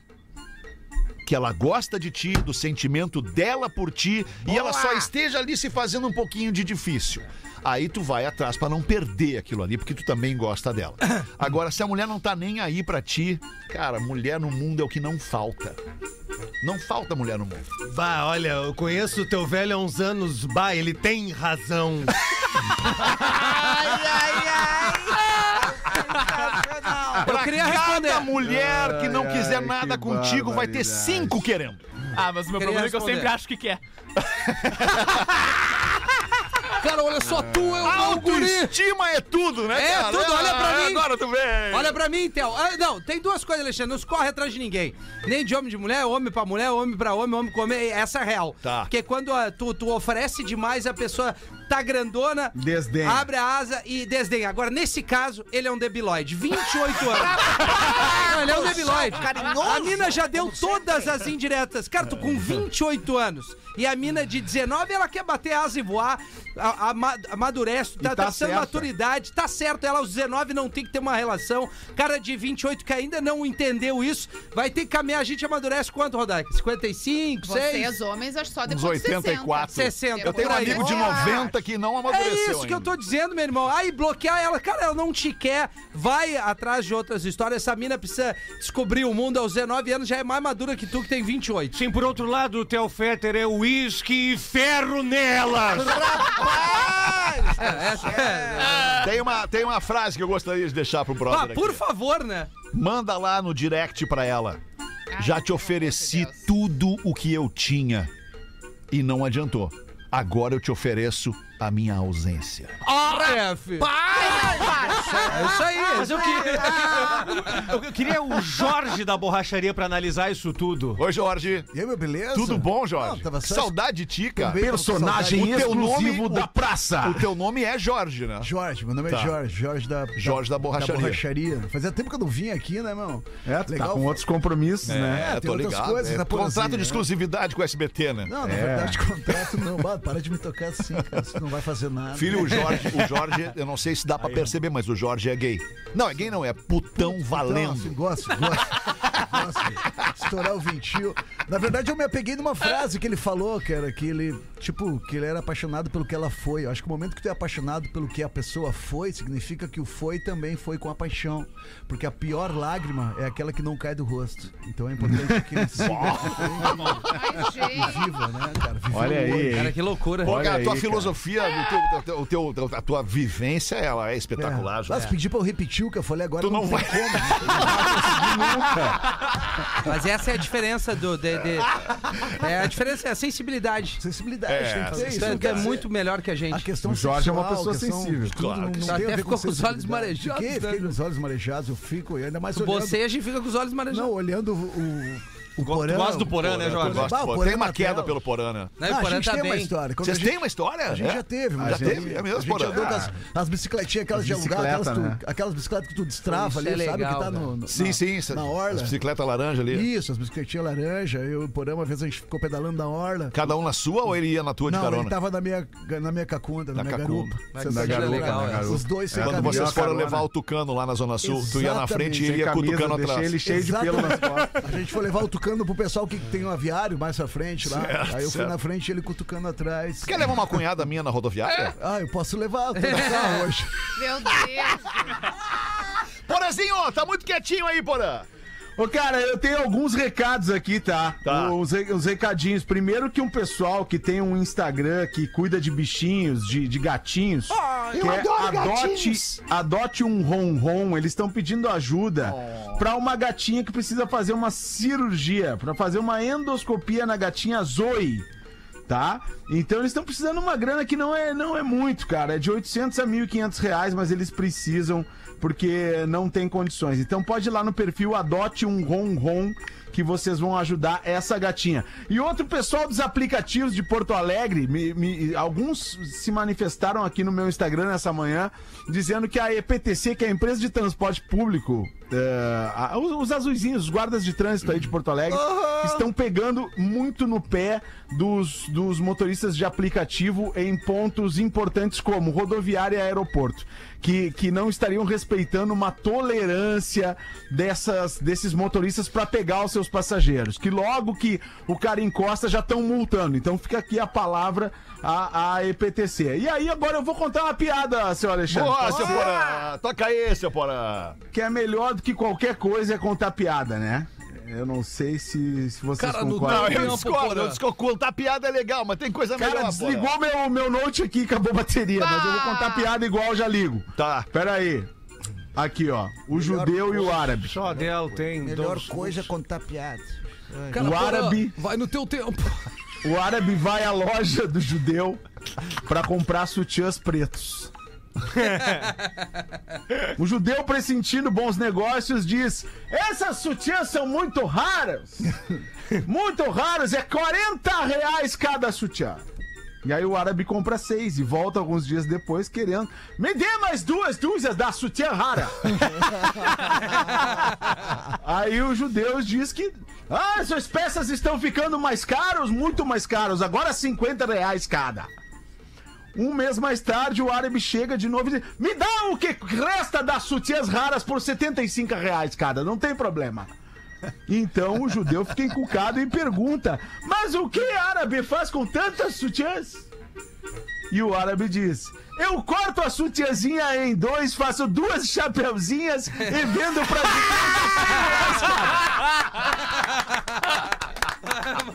que ela gosta de ti, do sentimento dela por ti, e ela só esteja ali se fazendo um pouquinho de difícil. Aí tu vai atrás pra não perder aquilo ali, porque tu também gosta dela. <coughs> Agora, se a mulher não tá nem aí pra ti, cara, mulher no mundo é o que não falta. Não falta mulher no mundo. Bah, olha, eu conheço o teu velho há uns anos. Bah, ele tem razão. <laughs> Eu queria responder. Cada mulher que não Ai, quiser ai, nada contigo vai ter cinco querendo. Ah, mas o meu problema é que eu sempre acho que quer. <laughs> Cara, olha só, tu é o. Autoestima é tudo, né, É cara? tudo, olha pra Ah, mim. Agora tu vem. Olha pra mim, Theo. Ah, não, tem duas coisas, Alexandre. Não se corre atrás de ninguém. Nem de homem de mulher, homem pra mulher, homem pra homem, homem com homem. Essa é real. Tá. Porque quando ah, tu, tu oferece demais, a pessoa tá grandona, Desdenha. abre a asa e desdenha. Agora, nesse caso, ele é um debilóide. 28 anos. Não, <laughs> ele é um debilóide. A mina já deu todas as indiretas. Cara, tu com 28 anos. E a mina de 19, ela quer bater asa e voar. A, amadurece, tá, tá tá precisando certa. maturidade. Tá certo, ela aos 19 não tem que ter uma relação. Cara de 28 que ainda não entendeu isso, vai ter que caminhar. A gente amadurece quanto, Rodaica? 55, 6? Vocês, homens, acho só Uns depois de 84. 60. Eu tenho um amigo de 90 que não É amadureceu isso que eu tô dizendo, meu irmão. Aí bloquear ela, cara, ela não te quer. Vai atrás de outras histórias. Essa mina precisa descobrir o mundo aos 19 anos, já é mais madura que tu, que tem 28. Sim, por outro lado, o Theo Fetter é uísque e ferro nelas. É, essa é. Tem uma, tem uma frase que eu gostaria de deixar pro brother Ah, por aqui. favor, né? Manda lá no direct pra ela. Já te ofereci tudo o que eu tinha e não adiantou. Agora eu te ofereço a minha ausência. F. É isso aí. Mas eu queria, <laughs> eu, queria o Jorge da borracharia pra analisar isso tudo. Oi, Jorge. E aí, meu beleza? Tudo bom, Jorge? Não, tava só- Saudade de ti, cara. Também. Personagem O teu exclusivo nome- da praça. O teu nome é Jorge, né? Jorge, meu nome Tá. é Jorge. Jorge da, Jorge da borracharia. borracharia. Fazia tempo que eu não vim aqui, né, meu? É, tu tá Legal. com outros compromissos, né? É, tem tô outras ligado. coisas, É né, contrato de exclusividade com o SBT, né? Não, na É. verdade, <laughs> contrato não. Bah, para de me tocar assim, cara. Não vai fazer nada. Filho, o Jorge, o <laughs> Jorge, eu não sei se dá pra perceber, mas o Jorge é gay. Não, é gay não, é putão Então, valendo. assim, gosto, gosto. gosto de estourar o ventil. Na verdade, eu me apeguei numa frase que ele falou, que era que ele, tipo, que ele era apaixonado pelo que ela foi. Eu acho que o momento que tu é apaixonado pelo que a pessoa foi, significa que o foi também foi com a paixão. Porque a pior lágrima é aquela que não cai do rosto. Então é importante que ele siga Ai, viva, né, cara? Viva Olha aí? Cara, que loucura. Pô, Olha cara, a tua aí, cara. O teu, o teu- o teu- a tua vivência, ela é espetacular. É. Mas pedir pra eu repetir o que eu falei agora Tu não tem vai. como. <laughs> Mas essa é a diferença do. de- de- é a diferença é a sensibilidade. Sensibilidade, É, tem que ter isso. Tu é, não tu é muito melhor que a A gente. questão O Jorge é uma sexual, pessoa a sensível. tudo Claro não, não a Até ficou com com os olhos marejados, Fiquei, fiquei né? com os olhos marejados, eu fico, e ainda mais olhando... Você a gente fica com os olhos marejados. Não, olhando o, o, o Tu Porã. gosta do Porã, né, Jorge? Gosto, Ah, o. Porã Tem uma na queda pelo Porã, né? Não, Ah, o a Porã gente tá tem uma bem. história. Quando Vocês a gente- têm uma história? A gente É? já teve, Ah, mas já já teve? É mesmo, A gente Porã? andou com as, Ah. as bicicletinhas, aquelas de alugar, aquelas, tu- né? aquelas bicicletas que tu destrava ali, é sabe? legal, que tá no, no- Sim, na, sim. na orla. As bicicletas laranja ali. Isso, as bicicletinhas laranja. Eu e o Porã, uma vez a gente ficou pedalando na orla. Cada um na sua ou ele ia na tua de Não, carona? ele tava na minha, na minha cacunda, na, Na minha garupa. Sabe, é né, é. Os dois sem Quando vocês foram levar o Tucano lá na Zona Sul, tu ia na frente e ele ia camisa, cutucando deixei atrás. ele cheio de pelo nas costas. A gente foi levar o Tucano pro pessoal que tem um aviário mais pra frente lá. Certo, Aí eu fui certo. na frente e ele cutucando atrás. Quer levar uma cunhada minha na rodoviária? Ah, eu posso levar, eu tô no carro <laughs> hoje. Meu Deus. Porazinho, tá muito quietinho aí, Porã. Ô, cara, eu tenho alguns recados aqui, tá? Tá. Os, os recadinhos. Primeiro que um pessoal que tem um Instagram que cuida de bichinhos, de, de gatinhos, que é adote, adote um ronron. Eles estão pedindo ajuda pra uma gatinha que precisa fazer uma cirurgia, pra fazer uma endoscopia na gatinha Zoe. Tá? Então eles estão precisando de uma grana que não é, não é muito, cara. É de 800 a 1.500 reais, mas eles precisam porque não tem condições. Então pode ir lá no perfil Adote um Ron Ron que vocês vão ajudar essa gatinha. E outro pessoal dos aplicativos de Porto Alegre, me- me- alguns se manifestaram aqui no meu Instagram nessa manhã, dizendo que a EPTC, que é a empresa de transporte público, é, os, os azuizinhos, os guardas de trânsito aí de Porto Alegre, estão pegando muito no pé dos, dos motoristas de aplicativo em pontos importantes como rodoviária e aeroporto. Que, que não estariam respeitando uma tolerância dessas, desses motoristas para pegar os seus passageiros. Que logo que o cara encosta já estão multando. Então fica aqui a palavra à, à EPTC. E aí agora eu vou contar uma piada, seu Alexandre. Boa, seu? Porã. Toca aí, seu Porã. Que é melhor do que qualquer coisa é contar piada, né? Eu não sei se, se vocês Cara, concordam. Não, eu discordo. Eu discordo. Contar piada é legal, mas tem coisa Cara, melhor, desligou meu, meu note aqui, acabou a bateria, mas eu vou contar piada igual eu já ligo. Tá. Pera aí. Aqui, ó. O judeu e o árabe. Só dela tem. Melhor dois- coisa é contar piada. Cara, O árabe- Vai no teu tempo. <laughs> O árabe vai à loja do judeu pra comprar sutiãs pretos. <laughs> o judeu, pressentindo bons negócios, diz: Essas sutiãs são muito raras. <laughs> Muito raras, é 40 reais cada sutiã. E aí o árabe compra seis e volta alguns dias depois querendo. Me dê mais duas dúzias da sutiã rara. <laughs> aí o judeu diz que. Ah, essas peças estão ficando mais caros, muito mais caros. Agora 50 reais cada. Um mês mais tarde, o árabe chega de novo e diz: Me dá o que resta das sutiãs raras por 75 reais cada, não tem problema. Então o judeu fica encucado e pergunta: Mas o que árabe faz com tantas sutiãs? E o árabe diz: Eu corto a sutiãzinha em dois, faço duas chapeuzinhas e vendo pra <laughs> 50 <laughs>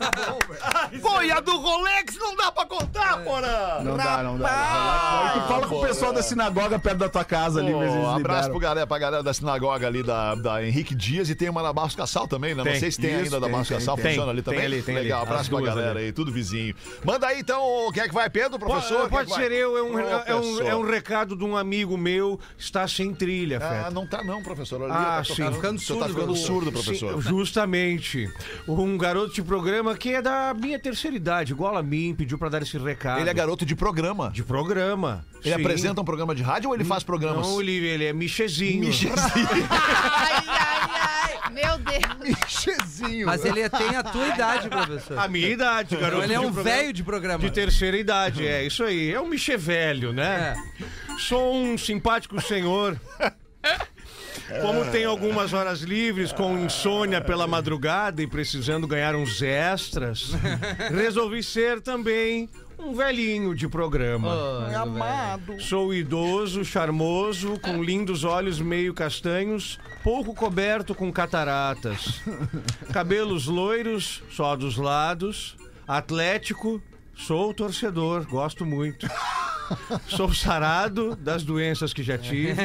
Pô, e a do Rolex não dá pra contar, Porã. Não dá, não dá. Aí tu fala com o pessoal da sinagoga perto da tua casa ali, Pô, um abraço liberam. pro galera, pra galera da sinagoga ali da, da Henrique Dias e tem uma na Barros Cassal também, né? Não Tem. sei se tem Isso, ainda da tem, Barros tem, Cassal, tem. funciona ali Tem também. ali, tem ali. Legal, abraço pra duas galera ali. aí, tudo vizinho. Manda aí então, quem é que vai, Pedro, professor? Quem é Pode que vai? ser eu, é um, é, um, Professor. é um recado de um amigo meu, está sem trilha, Ah, não tá não, professor. Ali, Ah, tá sim. Tá ficando o senhor surdo, Tá ficando professor. surdo, professor. Sim, justamente. Um garoto de programa que é da minha terceira idade, igual a mim, pediu pra dar esse recado. Ele é garoto de programa. de programa. Ele Sim. apresenta um programa de rádio ou ele faz programas? Não, ele, ele é michezinho. <laughs> Ai, ai, ai. Meu Deus. Chezinho. Mas ele tem a tua idade, professor. A minha idade, garoto. Então ele é um velho de programa. De terceira idade, é isso aí. É um michê velho, né? É. Sou um simpático senhor <laughs> Como tem algumas horas livres com insônia pela madrugada e precisando ganhar uns extras, <laughs> resolvi ser também um velhinho de programa. Amado. Sou idoso, charmoso, com lindos olhos meio castanhos, pouco coberto com cataratas. <laughs> Cabelos loiros, só dos lados. Atlético, sou torcedor, gosto muito. Sou sarado das doenças que já tive.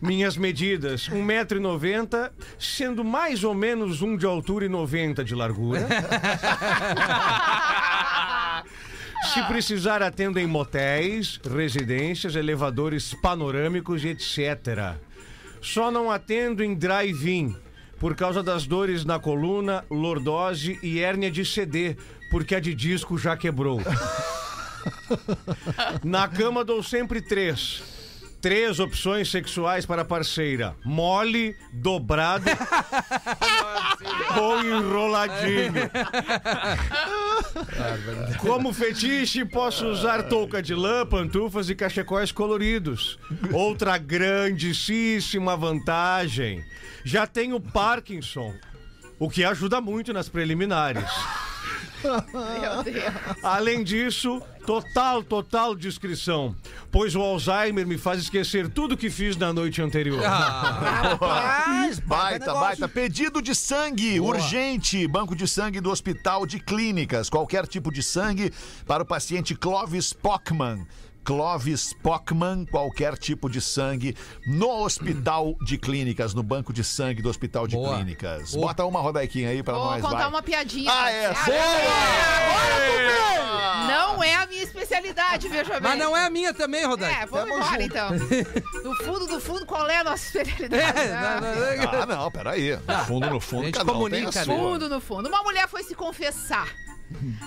Minhas medidas, 1,90m, sendo mais ou menos um de altura e 90 de largura. Se precisar, atendo em motéis, residências, elevadores panorâmicos etc. Só não atendo em drive-in, por causa das dores na coluna, lordose e hérnia de CD, porque a de disco já quebrou. <laughs> Na cama dou sempre três. Três opções sexuais para a parceira: mole, dobrado <laughs> ou enroladinho. Como fetiche, posso usar touca de lã, pantufas e cachecóis coloridos. Outra grandíssima vantagem: já tenho Parkinson, o que ajuda muito nas preliminares. Meu <laughs> Deus. Além disso, total, total discrição, pois o Alzheimer me faz esquecer tudo que fiz na noite anterior. <laughs> Rapaz, Baita, baita. Pedido de sangue urgente. Banco de sangue do Hospital de Clínicas. Qualquer tipo de sangue para o paciente Clovis Pockman. Clovis Pockman, qualquer tipo de sangue no Hospital de Clínicas, no banco de sangue do Hospital de Boa. Clínicas. Boa. Bota uma rodaiquinha aí pra Vou nós, contar vai. uma piadinha. Ah, é? Boa! Não é a minha especialidade, veja bem. Mas não é a minha também, Rodaica. É, vamos embora então. <laughs> Do fundo, do fundo, qual é a nossa especialidade? <laughs> É, não, não, não. Ah, não, peraí. No fundo, no fundo, a gente cada um comunica, tem a né? sua. Fundo, no fundo. Uma mulher foi se confessar.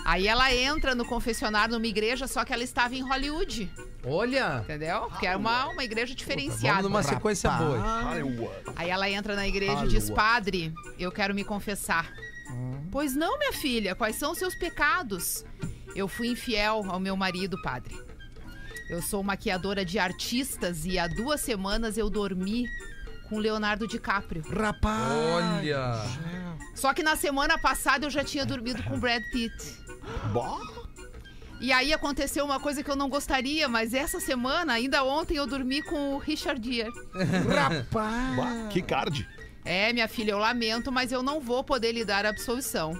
Aí ela entra no confessionário numa igreja, só que ela estava em Hollywood, Olha, entendeu? Que era uma, uma igreja diferenciada. vamos numa sequência boa. Aí ela entra na igreja e diz: Padre, eu quero me confessar. Pois não, minha filha, quais são os seus pecados? Eu fui infiel ao meu marido, padre. Eu sou maquiadora de artistas e há duas semanas eu dormi com Leonardo DiCaprio. Rapaz. Olha. Só que na semana passada eu já tinha dormido com Brad Pitt. Bom, E aí aconteceu uma coisa que eu não gostaria, mas essa semana, ainda ontem, eu dormi com o Richard Gere. Rapaz. bah, que card. É, minha filha, eu lamento, mas eu não vou poder lhe dar a absolvição.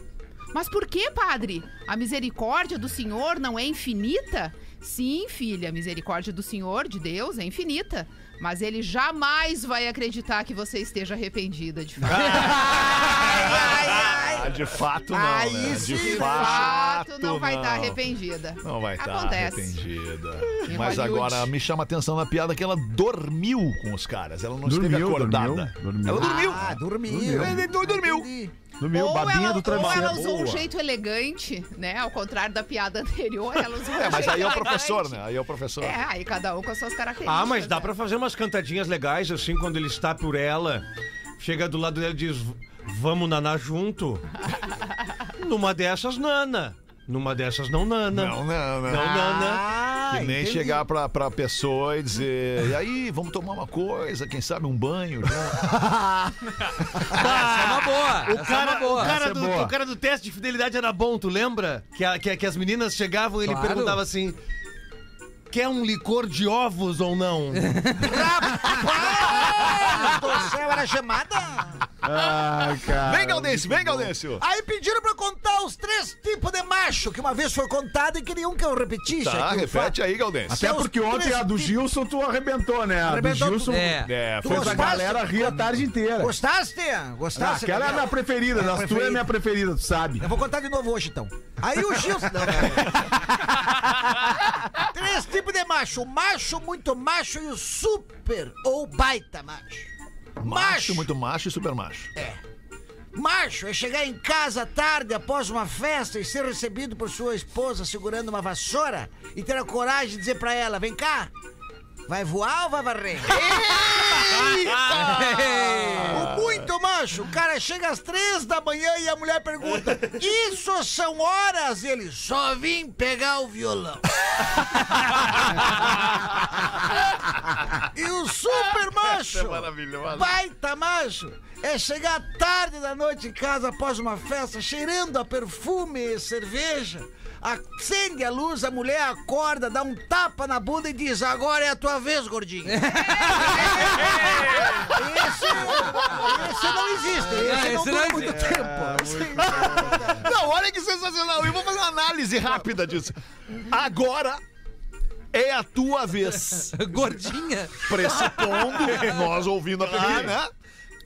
Mas por que, padre? A misericórdia do Senhor não é infinita? Sim, filha, a misericórdia do Senhor, de Deus, é infinita. Mas ele jamais vai acreditar que você esteja arrependida de fato. <laughs> Ah, de fato não, Aí né? De fato fato, não vai estar arrependida. Não vai estar Acontece. arrependida. Em Mas Hollywood. agora me chama a atenção na piada que ela dormiu com os caras. Ela não esteve Dormiu, acordada. dormiu, dormiu. Ela dormiu. Ah, dormiu. Ele dormiu. Entendi. Dormiu, ou, babinha ela, do ou travesseiro. ela usou um Boa. jeito elegante, né? Ao contrário da piada anterior, ela usou um É, mas jeito aí é o professor, né? Aí é o professor. É, aí cada um com as suas características. Ah, mas dá né? pra fazer umas cantadinhas legais assim quando ele está por ela. Chega do lado dela e diz: Vamos nanar junto? <laughs> Numa dessas, Nana. Numa dessas, não, Nana. Não, não, não. Nana. Ah, Que nem entendi. chegar pra, pra pessoa e dizer, e aí, vamos tomar uma coisa, quem sabe um banho junto. <laughs> Essa é uma boa. O cara, o, cara Essa é do, boa. o cara do teste de fidelidade era bom, tu lembra? Que, a- que, que as meninas chegavam e ele Claro. perguntava assim: Quer um licor de ovos ou não? <laughs> Rapaz do céu, era chamada? Ai, cara. Vem, Gaudêncio, vem, Gaudêncio. Aí pediram pra eu contar os três tipos de macho, que uma vez foi contado e queriam que eu repetisse. Tá, aqui repete aí, Gaudêncio. Até porque ontem a do. Gilson tu arrebentou, né? A do Arrebentou Gilson tudo. É. É, Tu fez a galera rir a tarde inteira. Gostaste? Ah, Gostaste? aquela é a minha preferida, das tuas é a preferida. minha preferida, tu sabe. Eu vou contar de novo hoje, então. Aí o Gilson... Não, não. <laughs> Três tipos de macho. O macho, muito macho e o super ou baita macho. macho, muito macho e super macho. Macho é chegar em casa tarde após uma festa e ser recebido por sua esposa segurando uma vassoura e ter a coragem de dizer pra ela: vem cá, vai voar ou vai varrer? <laughs> o muito macho, o cara chega às três da manhã e a mulher pergunta: Isso são horas? E ele só vim pegar o violão. e o super macho maravilhosa. Baita macho! É chegar tarde da noite em casa após uma festa, cheirando a perfume e cerveja. Acende a luz, a mulher acorda, dá um tapa na bunda e diz: Agora é a tua vez, gordinho. <laughs> Esse, esse não existe. Esse É, não esse não muito tempo. <laughs> Não, olha que sensacional. Eu vou fazer uma análise rápida disso. Agora é a tua vez. <laughs> Gordinha. Pressupondo, nós ouvindo a pergunta, né?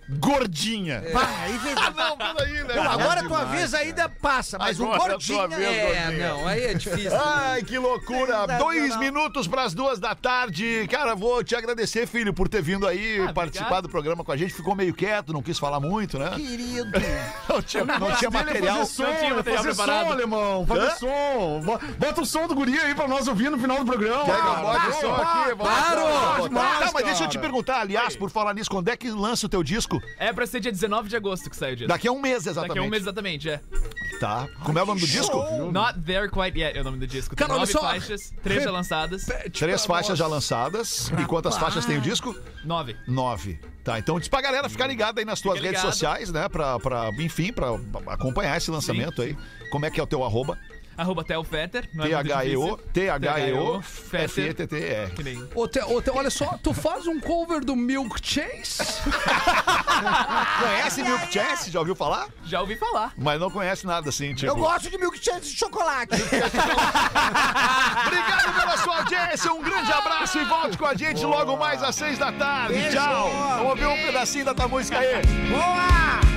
Gordinha. Pá, aí vem- Ah, <laughs> não, peraí, né? Não, agora a tua vez ainda passa, mas Agora o é gordinha. vez. É, gordinha. não, aí é difícil. Ai, que loucura! Dois minutos para as duas da tarde. Cara, vou te agradecer, filho, por ter vindo aí participar do programa com a gente. Ficou meio quieto, não quis falar muito, né? Querido. <laughs> Não tinha, não tinha material. Fazer som, Não tinha material fazer preparado. som, alemão. Fazer Hã? som. Bo- Bota o som do guri aí pra nós ouvir no final do programa. Pega, bota o som aqui. Claro! Tá, mas deixa eu te perguntar, aliás, por falar nisso, quando é que lança o teu disco? É pra ser dia 19 de agosto que sai o disco. Daqui a um mês, exatamente. Daqui a um mês exatamente, é. Tá. Como é o nome do disco? Not There Quite Yet é o nome do disco. Tem Cara, olha nove só. faixas, três já lançadas. Três faixas já lançadas. E quantas faixas tem o disco? Nove. Nove. Tá, então diz pra galera ficar ligada aí nas tuas Fica redes ligado. sociais, né? Pra, pra, enfim, pra acompanhar esse lançamento aí. Como é que é o teu arroba? Arroba Theo Fetter. é T-H-E-O. T-H-E-O, Fetter. Ô, ô, olha só, tu faz um cover do Milk Chase? <laughs> Conhece Milk Chance? Já ouviu falar? Já ouvi falar. Mas não conhece nada assim, tipo. Eu gosto de milkshake de chocolate. <laughs> Obrigado pela sua audiência, um grande abraço e volte com a gente logo mais às seis da tarde. Beijo. Tchau. Vamos ouvir um pedacinho da tua música aí. Boa!